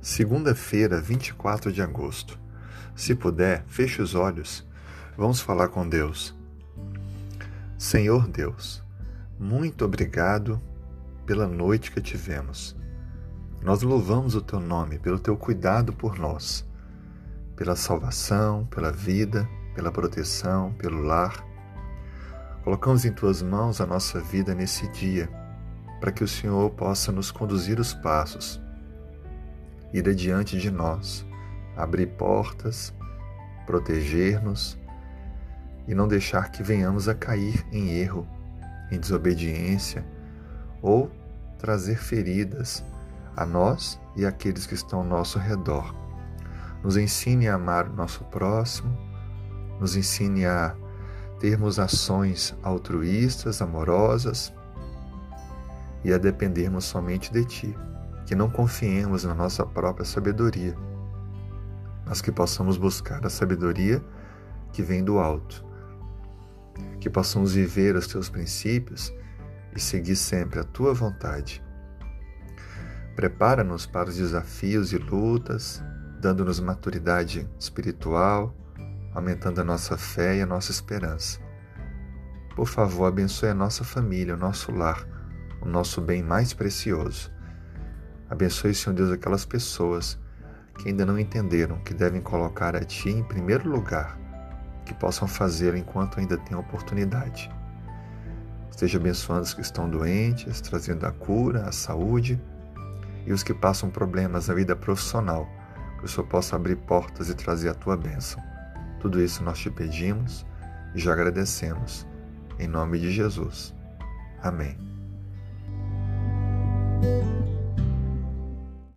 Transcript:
Segunda-feira, 24 de agosto. Se puder, feche os olhos. Vamos falar com Deus. Senhor Deus, muito obrigado pela noite que tivemos. Nós louvamos o teu nome pelo teu cuidado por nós, pela salvação, pela vida, pela proteção, pelo lar. Colocamos em tuas mãos a nossa vida nesse dia, para que o Senhor possa nos conduzir os passos, ir adiante de nós, abrir portas, proteger-nos e não deixar que venhamos a cair em erro, em desobediência ou trazer feridas a nós e àqueles que estão ao nosso redor. Nos ensine a amar o nosso próximo, nos ensine a termos ações altruístas, amorosas e a dependermos somente de Ti, que não confiemos na nossa própria sabedoria, mas que possamos buscar a sabedoria que vem do alto que possamos viver os teus princípios e seguir sempre a tua vontade. Prepara-nos para os desafios e lutas, dando-nos maturidade espiritual, aumentando a nossa fé e a nossa esperança. Por favor, abençoe a nossa família, o nosso lar, o nosso bem mais precioso. Abençoe, Senhor Deus, aquelas pessoas que ainda não entenderam que devem colocar a Ti em primeiro lugar que possam fazê-lo enquanto ainda têm oportunidade. Esteja abençoando os que estão doentes, trazendo a cura, a saúde e os que passam problemas na vida profissional, que o Senhor possa abrir portas e trazer a tua bênção. Tudo isso nós te pedimos e já agradecemos. Em nome de Jesus. Amém. thank you